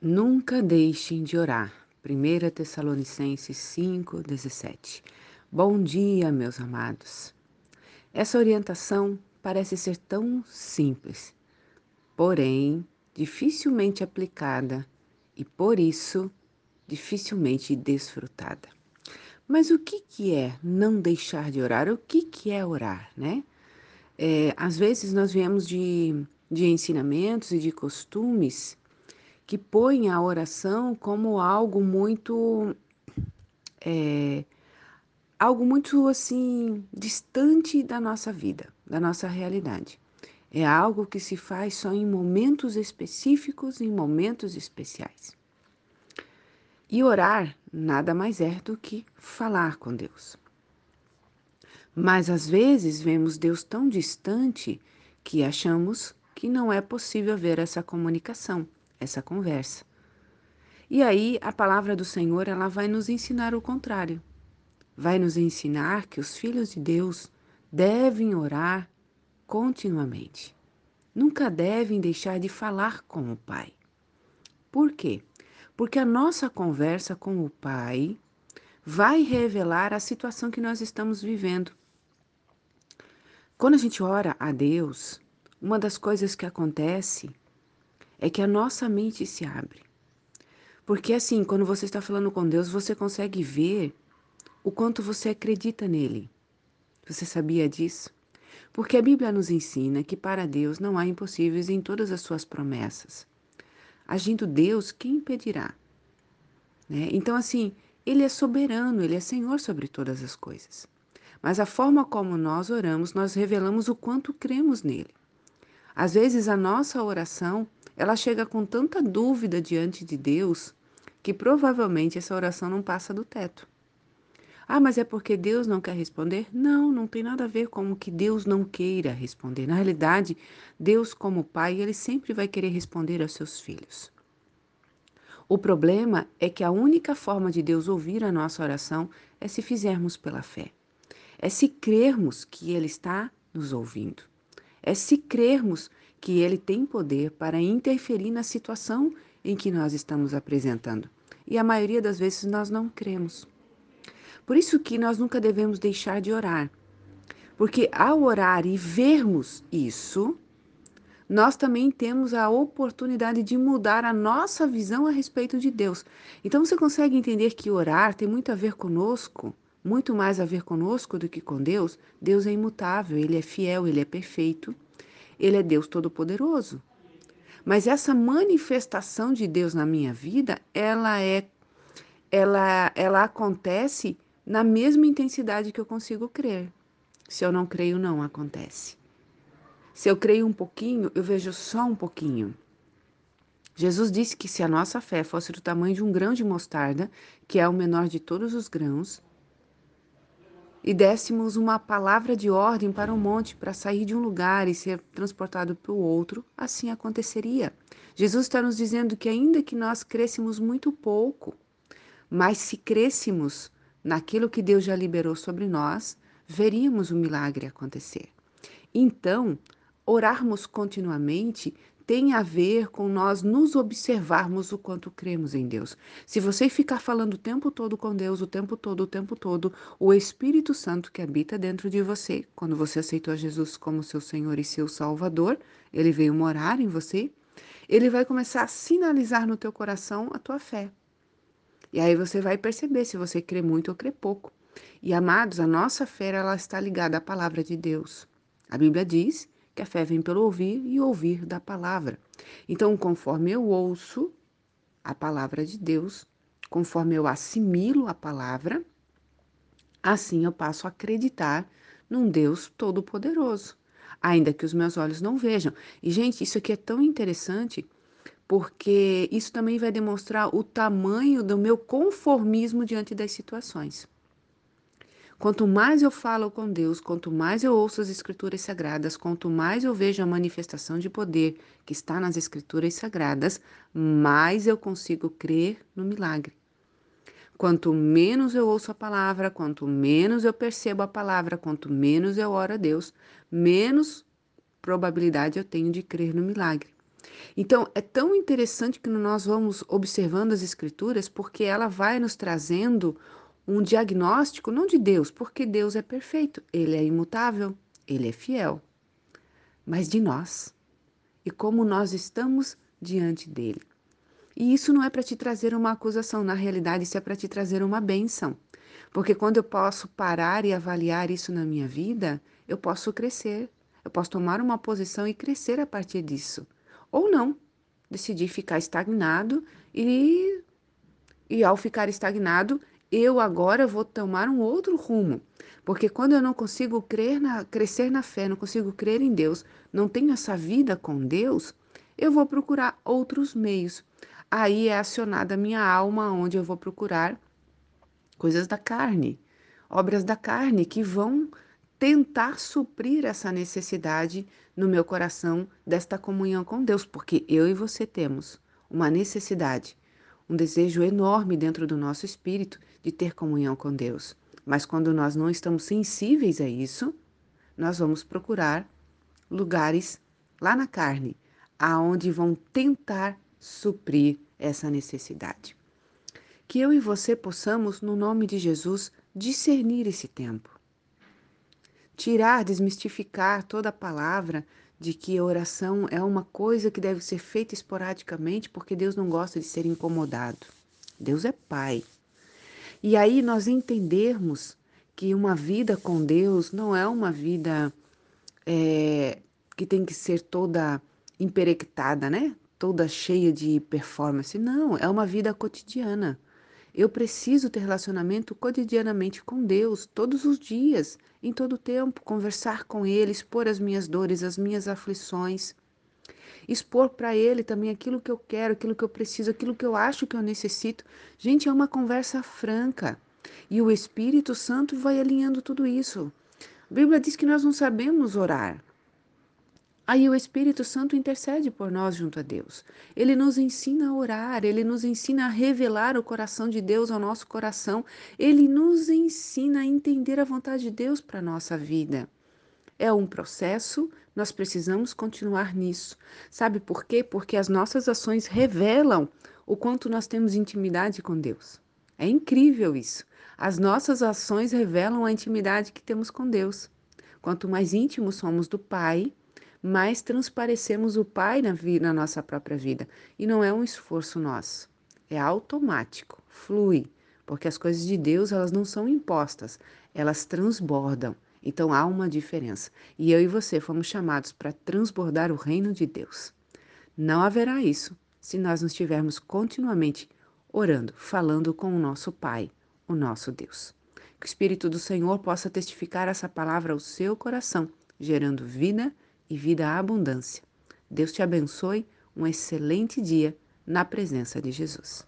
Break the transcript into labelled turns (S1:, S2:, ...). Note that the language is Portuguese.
S1: Nunca deixem de orar. 1 Tessalonicenses 5:17. Bom dia, meus amados. Essa orientação parece ser tão simples, porém dificilmente aplicada e por isso dificilmente desfrutada. Mas o que, que é não deixar de orar? O que, que é orar, né? É, às vezes nós viemos de, de ensinamentos e de costumes que põe a oração como algo muito é, algo muito assim distante da nossa vida, da nossa realidade. É algo que se faz só em momentos específicos, em momentos especiais. E orar nada mais é do que falar com Deus. Mas às vezes vemos Deus tão distante que achamos que não é possível ver essa comunicação essa conversa. E aí a palavra do Senhor, ela vai nos ensinar o contrário. Vai nos ensinar que os filhos de Deus devem orar continuamente. Nunca devem deixar de falar com o Pai. Por quê? Porque a nossa conversa com o Pai vai revelar a situação que nós estamos vivendo. Quando a gente ora a Deus, uma das coisas que acontece é que a nossa mente se abre. Porque assim, quando você está falando com Deus, você consegue ver o quanto você acredita nele. Você sabia disso? Porque a Bíblia nos ensina que para Deus não há impossíveis em todas as suas promessas. Agindo Deus, quem impedirá? Né? Então, assim, Ele é soberano, Ele é Senhor sobre todas as coisas. Mas a forma como nós oramos, nós revelamos o quanto cremos nele. Às vezes a nossa oração ela chega com tanta dúvida diante de Deus que provavelmente essa oração não passa do teto. Ah, mas é porque Deus não quer responder? Não, não tem nada a ver com que Deus não queira responder. Na realidade, Deus, como Pai, ele sempre vai querer responder aos seus filhos. O problema é que a única forma de Deus ouvir a nossa oração é se fizermos pela fé. É se crermos que Ele está nos ouvindo. É se crermos que ele tem poder para interferir na situação em que nós estamos apresentando. E a maioria das vezes nós não cremos. Por isso que nós nunca devemos deixar de orar. Porque ao orar e vermos isso, nós também temos a oportunidade de mudar a nossa visão a respeito de Deus. Então você consegue entender que orar tem muito a ver conosco, muito mais a ver conosco do que com Deus? Deus é imutável, ele é fiel, ele é perfeito. Ele é Deus Todo-Poderoso. Mas essa manifestação de Deus na minha vida, ela é ela ela acontece na mesma intensidade que eu consigo crer. Se eu não creio, não acontece. Se eu creio um pouquinho, eu vejo só um pouquinho. Jesus disse que se a nossa fé fosse do tamanho de um grão de mostarda, que é o menor de todos os grãos, e dessemos uma palavra de ordem para o monte para sair de um lugar e ser transportado para o outro, assim aconteceria. Jesus está nos dizendo que, ainda que nós crescemos muito pouco, mas se crescemos naquilo que Deus já liberou sobre nós, veríamos o milagre acontecer. Então, orarmos continuamente tem a ver com nós nos observarmos o quanto cremos em Deus. Se você ficar falando o tempo todo com Deus, o tempo todo, o tempo todo, o Espírito Santo que habita dentro de você, quando você aceitou Jesus como seu Senhor e seu Salvador, ele veio morar em você, ele vai começar a sinalizar no teu coração a tua fé. E aí você vai perceber se você crê muito ou crê pouco. E amados, a nossa fé ela está ligada à palavra de Deus. A Bíblia diz que a fé vem pelo ouvir e ouvir da palavra. Então, conforme eu ouço a palavra de Deus, conforme eu assimilo a palavra, assim eu passo a acreditar num Deus todo-poderoso, ainda que os meus olhos não vejam. E, gente, isso aqui é tão interessante porque isso também vai demonstrar o tamanho do meu conformismo diante das situações. Quanto mais eu falo com Deus, quanto mais eu ouço as Escrituras Sagradas, quanto mais eu vejo a manifestação de poder que está nas Escrituras Sagradas, mais eu consigo crer no milagre. Quanto menos eu ouço a palavra, quanto menos eu percebo a palavra, quanto menos eu oro a Deus, menos probabilidade eu tenho de crer no milagre. Então, é tão interessante que nós vamos observando as Escrituras, porque ela vai nos trazendo um diagnóstico, não de Deus, porque Deus é perfeito, ele é imutável, ele é fiel, mas de nós e como nós estamos diante dele. E isso não é para te trazer uma acusação, na realidade, isso é para te trazer uma bênção. Porque quando eu posso parar e avaliar isso na minha vida, eu posso crescer, eu posso tomar uma posição e crescer a partir disso. Ou não, decidir ficar estagnado e, e ao ficar estagnado, eu agora vou tomar um outro rumo. Porque quando eu não consigo crer na, crescer na fé, não consigo crer em Deus, não tenho essa vida com Deus, eu vou procurar outros meios. Aí é acionada a minha alma, onde eu vou procurar coisas da carne, obras da carne que vão tentar suprir essa necessidade no meu coração desta comunhão com Deus, porque eu e você temos uma necessidade, um desejo enorme dentro do nosso espírito de ter comunhão com Deus. Mas quando nós não estamos sensíveis a isso, nós vamos procurar lugares lá na carne, aonde vão tentar suprir essa necessidade. Que eu e você possamos, no nome de Jesus, discernir esse tempo. Tirar, desmistificar toda a palavra de que a oração é uma coisa que deve ser feita esporadicamente, porque Deus não gosta de ser incomodado. Deus é Pai. E aí nós entendermos que uma vida com Deus não é uma vida é, que tem que ser toda emperectada, né? Toda cheia de performance. Não, é uma vida cotidiana. Eu preciso ter relacionamento cotidianamente com Deus, todos os dias, em todo tempo, conversar com Ele, expor as minhas dores, as minhas aflições, expor para Ele também aquilo que eu quero, aquilo que eu preciso, aquilo que eu acho que eu necessito. Gente, é uma conversa franca e o Espírito Santo vai alinhando tudo isso. A Bíblia diz que nós não sabemos orar. Aí o Espírito Santo intercede por nós junto a Deus. Ele nos ensina a orar, ele nos ensina a revelar o coração de Deus ao nosso coração, ele nos ensina a entender a vontade de Deus para a nossa vida. É um processo, nós precisamos continuar nisso. Sabe por quê? Porque as nossas ações revelam o quanto nós temos intimidade com Deus. É incrível isso. As nossas ações revelam a intimidade que temos com Deus. Quanto mais íntimos somos do Pai, mais transparecemos o Pai na, na nossa própria vida. E não é um esforço nosso, é automático, flui, porque as coisas de Deus elas não são impostas, elas transbordam. Então há uma diferença. E eu e você fomos chamados para transbordar o reino de Deus. Não haverá isso se nós não estivermos continuamente orando, falando com o nosso Pai, o nosso Deus. Que o Espírito do Senhor possa testificar essa palavra ao seu coração, gerando vida e vida à abundância. Deus te abençoe, um excelente dia na presença de Jesus.